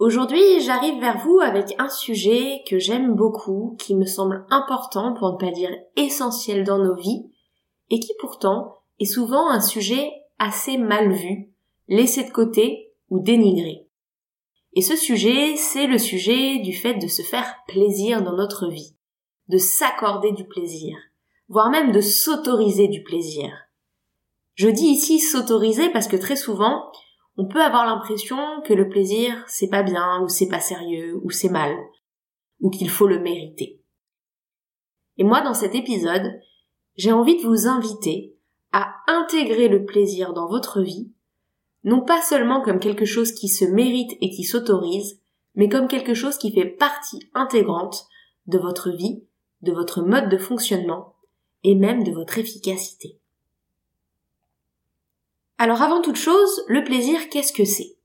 Aujourd'hui, j'arrive vers vous avec un sujet que j'aime beaucoup, qui me semble important pour ne pas dire essentiel dans nos vies, et qui pourtant est souvent un sujet assez mal vu, laissé de côté ou dénigré. Et ce sujet, c'est le sujet du fait de se faire plaisir dans notre vie, de s'accorder du plaisir, voire même de s'autoriser du plaisir. Je dis ici s'autoriser parce que très souvent, on peut avoir l'impression que le plaisir c'est pas bien ou c'est pas sérieux ou c'est mal ou qu'il faut le mériter. Et moi dans cet épisode, j'ai envie de vous inviter à intégrer le plaisir dans votre vie, non pas seulement comme quelque chose qui se mérite et qui s'autorise, mais comme quelque chose qui fait partie intégrante de votre vie, de votre mode de fonctionnement et même de votre efficacité. Alors avant toute chose, le plaisir, qu'est-ce que c'est?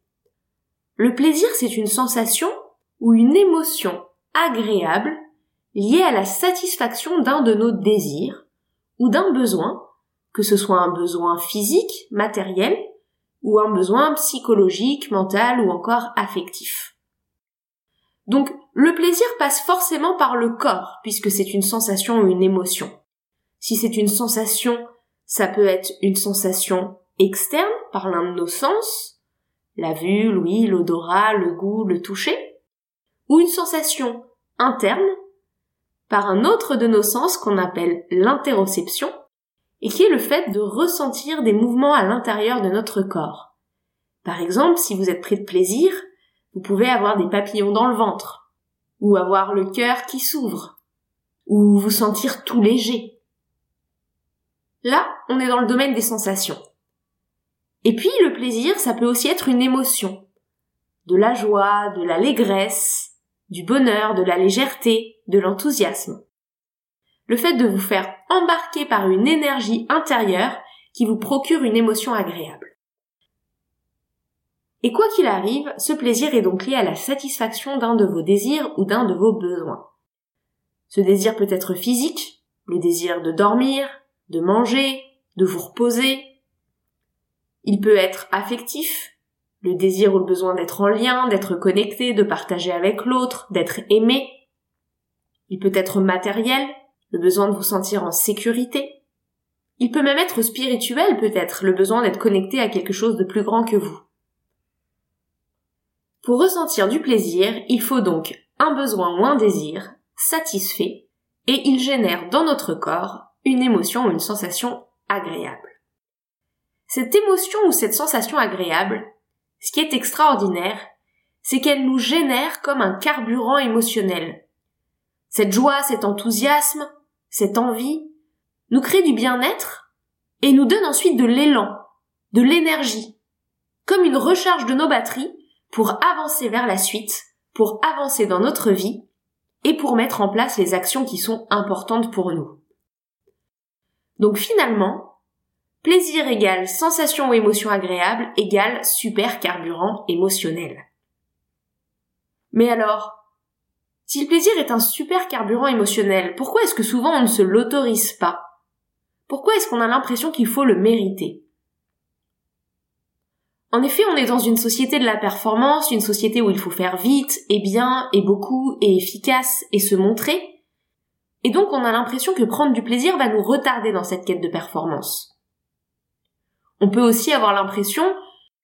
Le plaisir, c'est une sensation ou une émotion agréable liée à la satisfaction d'un de nos désirs ou d'un besoin, que ce soit un besoin physique, matériel, ou un besoin psychologique, mental ou encore affectif. Donc le plaisir passe forcément par le corps, puisque c'est une sensation ou une émotion. Si c'est une sensation, ça peut être une sensation externe par l'un de nos sens, la vue, l'ouïe, l'odorat, le goût, le toucher, ou une sensation interne par un autre de nos sens qu'on appelle l'interoception, et qui est le fait de ressentir des mouvements à l'intérieur de notre corps. Par exemple, si vous êtes pris de plaisir, vous pouvez avoir des papillons dans le ventre, ou avoir le cœur qui s'ouvre, ou vous sentir tout léger. Là, on est dans le domaine des sensations. Et puis le plaisir, ça peut aussi être une émotion. De la joie, de l'allégresse, du bonheur, de la légèreté, de l'enthousiasme. Le fait de vous faire embarquer par une énergie intérieure qui vous procure une émotion agréable. Et quoi qu'il arrive, ce plaisir est donc lié à la satisfaction d'un de vos désirs ou d'un de vos besoins. Ce désir peut être physique, le désir de dormir, de manger, de vous reposer, il peut être affectif, le désir ou le besoin d'être en lien, d'être connecté, de partager avec l'autre, d'être aimé. Il peut être matériel, le besoin de vous sentir en sécurité. Il peut même être spirituel peut-être, le besoin d'être connecté à quelque chose de plus grand que vous. Pour ressentir du plaisir, il faut donc un besoin ou un désir satisfait et il génère dans notre corps une émotion ou une sensation agréable. Cette émotion ou cette sensation agréable, ce qui est extraordinaire, c'est qu'elle nous génère comme un carburant émotionnel. Cette joie, cet enthousiasme, cette envie, nous crée du bien-être et nous donne ensuite de l'élan, de l'énergie, comme une recharge de nos batteries pour avancer vers la suite, pour avancer dans notre vie et pour mettre en place les actions qui sont importantes pour nous. Donc finalement, Plaisir égale sensation ou émotion agréable égale super carburant émotionnel. Mais alors, si le plaisir est un super carburant émotionnel, pourquoi est-ce que souvent on ne se l'autorise pas? Pourquoi est-ce qu'on a l'impression qu'il faut le mériter? En effet, on est dans une société de la performance, une société où il faut faire vite, et bien, et beaucoup, et efficace, et se montrer. Et donc on a l'impression que prendre du plaisir va nous retarder dans cette quête de performance. On peut aussi avoir l'impression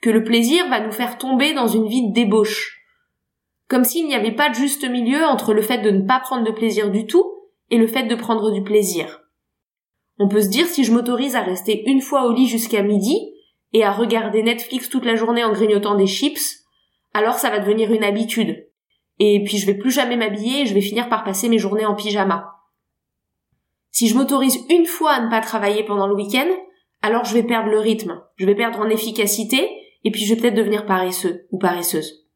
que le plaisir va nous faire tomber dans une vie de débauche. Comme s'il n'y avait pas de juste milieu entre le fait de ne pas prendre de plaisir du tout et le fait de prendre du plaisir. On peut se dire si je m'autorise à rester une fois au lit jusqu'à midi et à regarder Netflix toute la journée en grignotant des chips, alors ça va devenir une habitude. Et puis je vais plus jamais m'habiller et je vais finir par passer mes journées en pyjama. Si je m'autorise une fois à ne pas travailler pendant le week-end, alors je vais perdre le rythme, je vais perdre en efficacité, et puis je vais peut-être devenir paresseux ou paresseuse.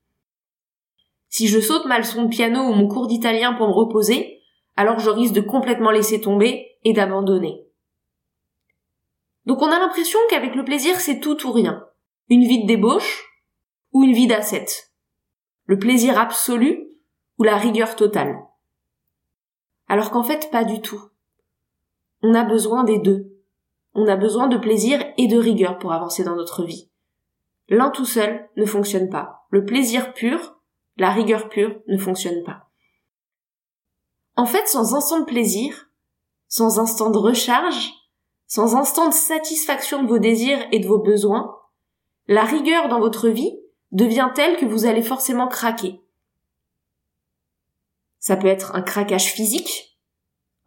Si je saute ma leçon de piano ou mon cours d'italien pour me reposer, alors je risque de complètement laisser tomber et d'abandonner. Donc on a l'impression qu'avec le plaisir c'est tout ou rien. Une vie de débauche ou une vie d'asset. Le plaisir absolu ou la rigueur totale. Alors qu'en fait pas du tout. On a besoin des deux. On a besoin de plaisir et de rigueur pour avancer dans notre vie. L'un tout seul ne fonctionne pas. Le plaisir pur, la rigueur pure ne fonctionne pas. En fait, sans instant de plaisir, sans instant de recharge, sans instant de satisfaction de vos désirs et de vos besoins, la rigueur dans votre vie devient telle que vous allez forcément craquer. Ça peut être un craquage physique,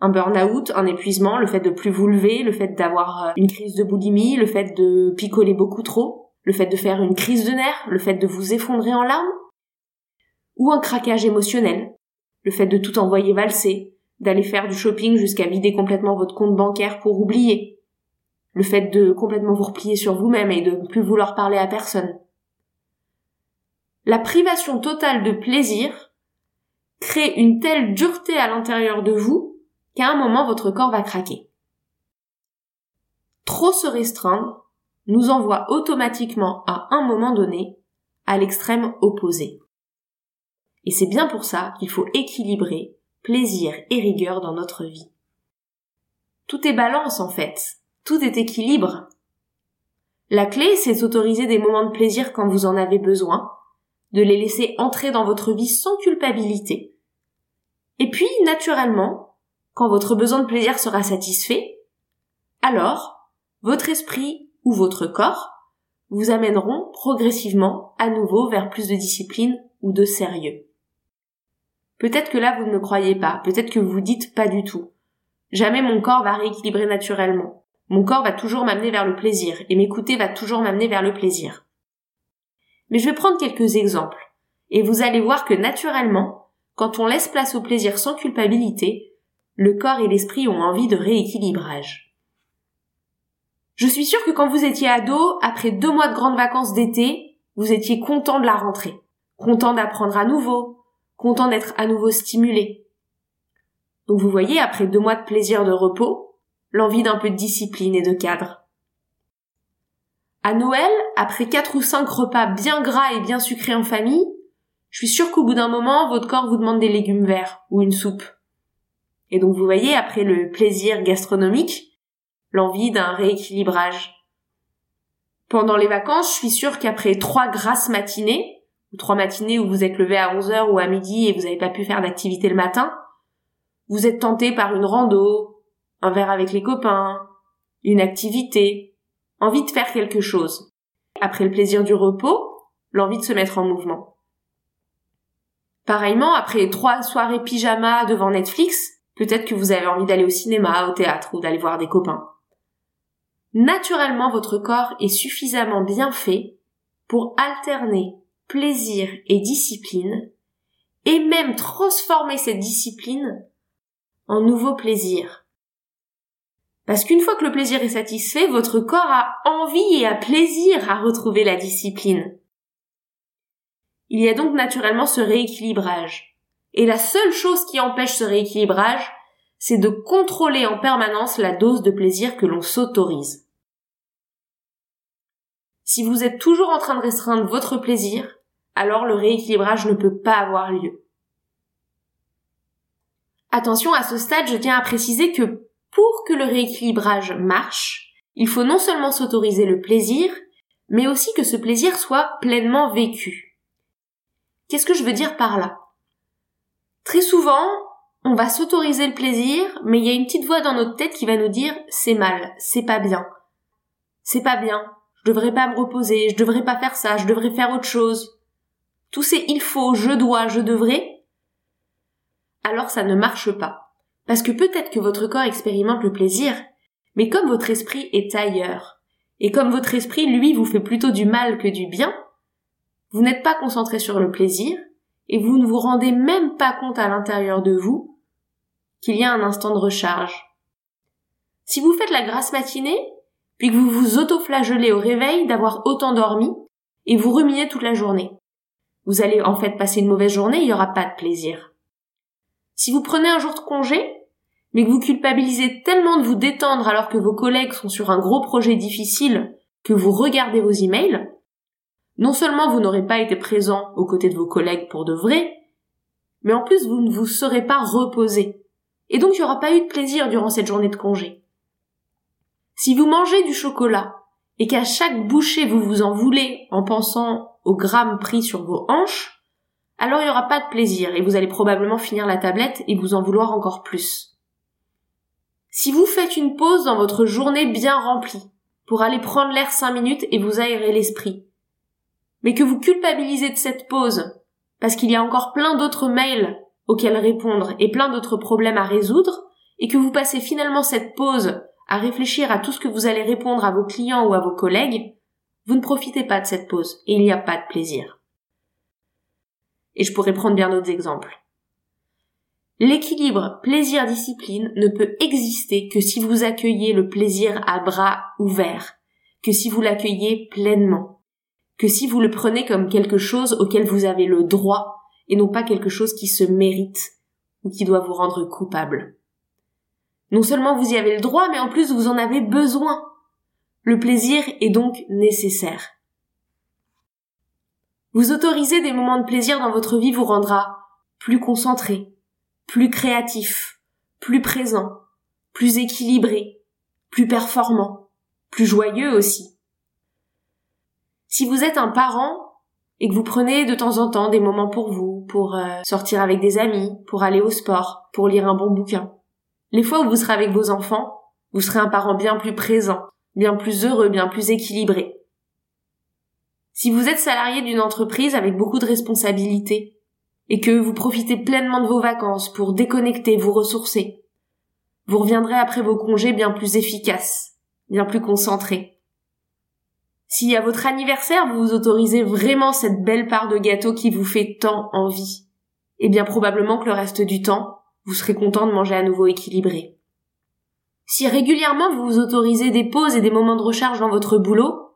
un burn-out, un épuisement, le fait de plus vous lever, le fait d'avoir euh, une crise de boulimie, le fait de picoler beaucoup trop, le fait de faire une crise de nerfs, le fait de vous effondrer en larmes, ou un craquage émotionnel, le fait de tout envoyer valser, d'aller faire du shopping jusqu'à vider complètement votre compte bancaire pour oublier, le fait de complètement vous replier sur vous-même et de ne plus vouloir parler à personne. La privation totale de plaisir crée une telle dureté à l'intérieur de vous qu'à un moment votre corps va craquer. Trop se restreindre nous envoie automatiquement à un moment donné à l'extrême opposé. Et c'est bien pour ça qu'il faut équilibrer plaisir et rigueur dans notre vie. Tout est balance en fait, tout est équilibre. La clé, c'est d'autoriser des moments de plaisir quand vous en avez besoin, de les laisser entrer dans votre vie sans culpabilité. Et puis, naturellement, quand votre besoin de plaisir sera satisfait, alors, votre esprit ou votre corps vous amèneront progressivement à nouveau vers plus de discipline ou de sérieux. Peut-être que là vous ne me croyez pas, peut-être que vous dites pas du tout. Jamais mon corps va rééquilibrer naturellement. Mon corps va toujours m'amener vers le plaisir, et m'écouter va toujours m'amener vers le plaisir. Mais je vais prendre quelques exemples, et vous allez voir que naturellement, quand on laisse place au plaisir sans culpabilité, le corps et l'esprit ont envie de rééquilibrage. Je suis sûre que quand vous étiez ado, après deux mois de grandes vacances d'été, vous étiez content de la rentrée, content d'apprendre à nouveau, content d'être à nouveau stimulé. Donc vous voyez, après deux mois de plaisir de repos, l'envie d'un peu de discipline et de cadre. À Noël, après quatre ou cinq repas bien gras et bien sucrés en famille, je suis sûre qu'au bout d'un moment, votre corps vous demande des légumes verts ou une soupe. Et donc vous voyez, après le plaisir gastronomique, l'envie d'un rééquilibrage. Pendant les vacances, je suis sûre qu'après trois grasses matinées, ou trois matinées où vous êtes levé à 11 heures ou à midi et vous n'avez pas pu faire d'activité le matin, vous êtes tenté par une rando, un verre avec les copains, une activité, envie de faire quelque chose. Après le plaisir du repos, l'envie de se mettre en mouvement. Pareillement, après trois soirées pyjama devant Netflix, peut-être que vous avez envie d'aller au cinéma, au théâtre ou d'aller voir des copains. Naturellement, votre corps est suffisamment bien fait pour alterner plaisir et discipline, et même transformer cette discipline en nouveau plaisir. Parce qu'une fois que le plaisir est satisfait, votre corps a envie et a plaisir à retrouver la discipline. Il y a donc naturellement ce rééquilibrage. Et la seule chose qui empêche ce rééquilibrage, c'est de contrôler en permanence la dose de plaisir que l'on s'autorise. Si vous êtes toujours en train de restreindre votre plaisir, alors le rééquilibrage ne peut pas avoir lieu. Attention, à ce stade, je tiens à préciser que pour que le rééquilibrage marche, il faut non seulement s'autoriser le plaisir, mais aussi que ce plaisir soit pleinement vécu. Qu'est-ce que je veux dire par là? Très souvent, on va s'autoriser le plaisir, mais il y a une petite voix dans notre tête qui va nous dire c'est mal, c'est pas bien. C'est pas bien, je devrais pas me reposer, je devrais pas faire ça, je devrais faire autre chose tous ces il faut, je dois, je devrais, alors ça ne marche pas. Parce que peut-être que votre corps expérimente le plaisir, mais comme votre esprit est ailleurs, et comme votre esprit, lui, vous fait plutôt du mal que du bien, vous n'êtes pas concentré sur le plaisir, et vous ne vous rendez même pas compte à l'intérieur de vous qu'il y a un instant de recharge. Si vous faites la grasse matinée, puis que vous vous autoflagellez au réveil d'avoir autant dormi, et vous ruminez toute la journée, vous allez en fait passer une mauvaise journée, il n'y aura pas de plaisir. Si vous prenez un jour de congé, mais que vous culpabilisez tellement de vous détendre alors que vos collègues sont sur un gros projet difficile que vous regardez vos emails, non seulement vous n'aurez pas été présent aux côtés de vos collègues pour de vrai, mais en plus vous ne vous serez pas reposé. Et donc il n'y aura pas eu de plaisir durant cette journée de congé. Si vous mangez du chocolat et qu'à chaque bouchée vous vous en voulez en pensant au gramme pris sur vos hanches, alors il n'y aura pas de plaisir et vous allez probablement finir la tablette et vous en vouloir encore plus. Si vous faites une pause dans votre journée bien remplie, pour aller prendre l'air cinq minutes et vous aérer l'esprit, mais que vous culpabilisez de cette pause, parce qu'il y a encore plein d'autres mails auxquels répondre et plein d'autres problèmes à résoudre, et que vous passez finalement cette pause à réfléchir à tout ce que vous allez répondre à vos clients ou à vos collègues, vous ne profitez pas de cette pause et il n'y a pas de plaisir. Et je pourrais prendre bien d'autres exemples. L'équilibre plaisir-discipline ne peut exister que si vous accueillez le plaisir à bras ouverts, que si vous l'accueillez pleinement, que si vous le prenez comme quelque chose auquel vous avez le droit et non pas quelque chose qui se mérite ou qui doit vous rendre coupable. Non seulement vous y avez le droit, mais en plus vous en avez besoin. Le plaisir est donc nécessaire. Vous autoriser des moments de plaisir dans votre vie vous rendra plus concentré, plus créatif, plus présent, plus équilibré, plus performant, plus joyeux aussi. Si vous êtes un parent et que vous prenez de temps en temps des moments pour vous, pour euh, sortir avec des amis, pour aller au sport, pour lire un bon bouquin, les fois où vous serez avec vos enfants, vous serez un parent bien plus présent, bien plus heureux, bien plus équilibré. Si vous êtes salarié d'une entreprise avec beaucoup de responsabilités, et que vous profitez pleinement de vos vacances pour déconnecter, vous ressourcer. Vous reviendrez après vos congés bien plus efficace, bien plus concentré. Si à votre anniversaire vous vous autorisez vraiment cette belle part de gâteau qui vous fait tant envie, eh bien probablement que le reste du temps, vous serez content de manger à nouveau équilibré. Si régulièrement vous vous autorisez des pauses et des moments de recharge dans votre boulot,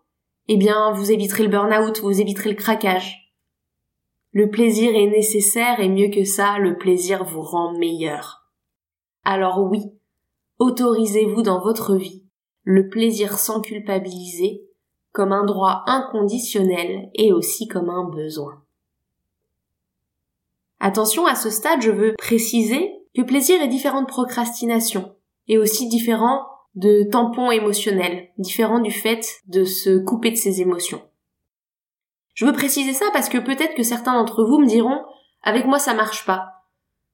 eh bien vous éviterez le burn-out, vous éviterez le craquage. Le plaisir est nécessaire et mieux que ça, le plaisir vous rend meilleur. Alors oui, autorisez-vous dans votre vie le plaisir sans culpabiliser comme un droit inconditionnel et aussi comme un besoin. Attention, à ce stade, je veux préciser que plaisir est différent de procrastination et aussi différent de tampon émotionnel, différent du fait de se couper de ses émotions. Je veux préciser ça parce que peut-être que certains d'entre vous me diront avec moi ça marche pas.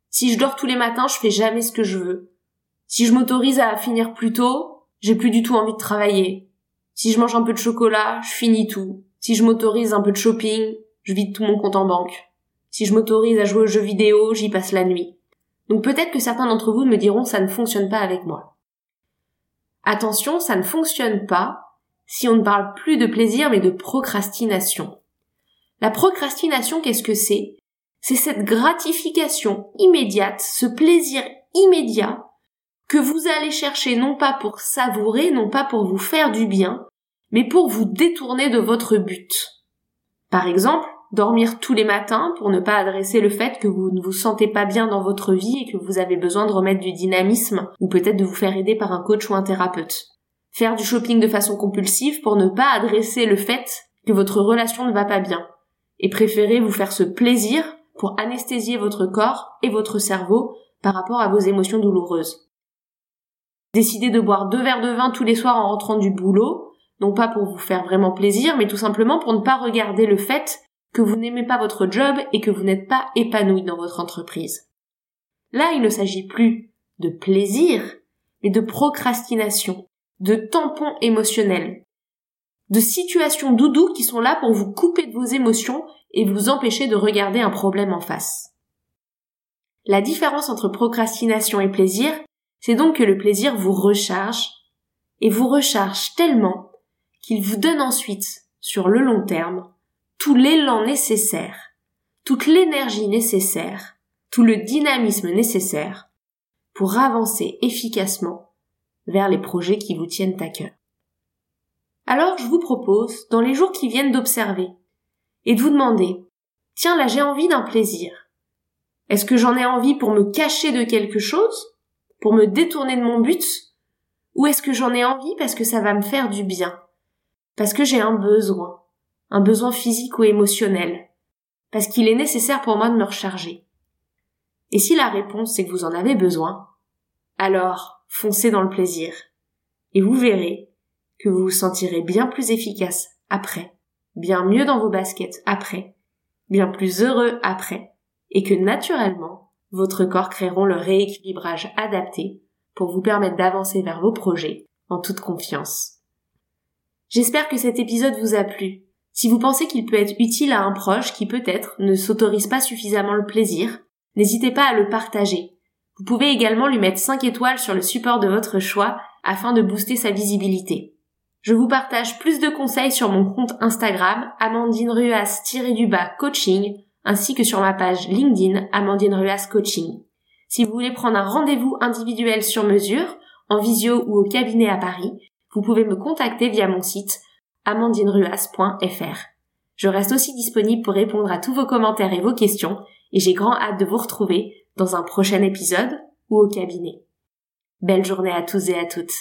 Si je dors tous les matins, je fais jamais ce que je veux. Si je m'autorise à finir plus tôt, j'ai plus du tout envie de travailler. Si je mange un peu de chocolat, je finis tout. Si je m'autorise un peu de shopping, je vide tout mon compte en banque. Si je m'autorise à jouer aux jeux vidéo, j'y passe la nuit. Donc peut-être que certains d'entre vous me diront ça ne fonctionne pas avec moi. Attention, ça ne fonctionne pas si on ne parle plus de plaisir mais de procrastination. La procrastination, qu'est-ce que c'est? C'est cette gratification immédiate, ce plaisir immédiat que vous allez chercher non pas pour savourer, non pas pour vous faire du bien, mais pour vous détourner de votre but. Par exemple, dormir tous les matins pour ne pas adresser le fait que vous ne vous sentez pas bien dans votre vie et que vous avez besoin de remettre du dynamisme ou peut-être de vous faire aider par un coach ou un thérapeute. Faire du shopping de façon compulsive pour ne pas adresser le fait que votre relation ne va pas bien et préférez vous faire ce plaisir pour anesthésier votre corps et votre cerveau par rapport à vos émotions douloureuses. Décidez de boire deux verres de vin tous les soirs en rentrant du boulot, non pas pour vous faire vraiment plaisir, mais tout simplement pour ne pas regarder le fait que vous n'aimez pas votre job et que vous n'êtes pas épanoui dans votre entreprise. Là, il ne s'agit plus de plaisir, mais de procrastination, de tampon émotionnel, de situations doudou qui sont là pour vous couper de vos émotions et vous empêcher de regarder un problème en face. La différence entre procrastination et plaisir, c'est donc que le plaisir vous recharge, et vous recharge tellement qu'il vous donne ensuite, sur le long terme, tout l'élan nécessaire, toute l'énergie nécessaire, tout le dynamisme nécessaire pour avancer efficacement vers les projets qui vous tiennent à cœur. Alors je vous propose, dans les jours qui viennent d'observer, et de vous demander, Tiens, là j'ai envie d'un plaisir. Est-ce que j'en ai envie pour me cacher de quelque chose Pour me détourner de mon but Ou est-ce que j'en ai envie parce que ça va me faire du bien? Parce que j'ai un besoin, un besoin physique ou émotionnel, parce qu'il est nécessaire pour moi de me recharger. Et si la réponse c'est que vous en avez besoin, alors foncez dans le plaisir, et vous verrez que vous vous sentirez bien plus efficace après, bien mieux dans vos baskets après, bien plus heureux après, et que naturellement, votre corps créeront le rééquilibrage adapté pour vous permettre d'avancer vers vos projets en toute confiance. J'espère que cet épisode vous a plu. Si vous pensez qu'il peut être utile à un proche qui peut-être ne s'autorise pas suffisamment le plaisir, n'hésitez pas à le partager. Vous pouvez également lui mettre 5 étoiles sur le support de votre choix afin de booster sa visibilité. Je vous partage plus de conseils sur mon compte Instagram Amandine Ruas-du-bas coaching ainsi que sur ma page LinkedIn Amandine Ruas Coaching. Si vous voulez prendre un rendez-vous individuel sur mesure, en visio ou au cabinet à Paris, vous pouvez me contacter via mon site amandineruas.fr. Je reste aussi disponible pour répondre à tous vos commentaires et vos questions et j'ai grand hâte de vous retrouver dans un prochain épisode ou au cabinet. Belle journée à tous et à toutes.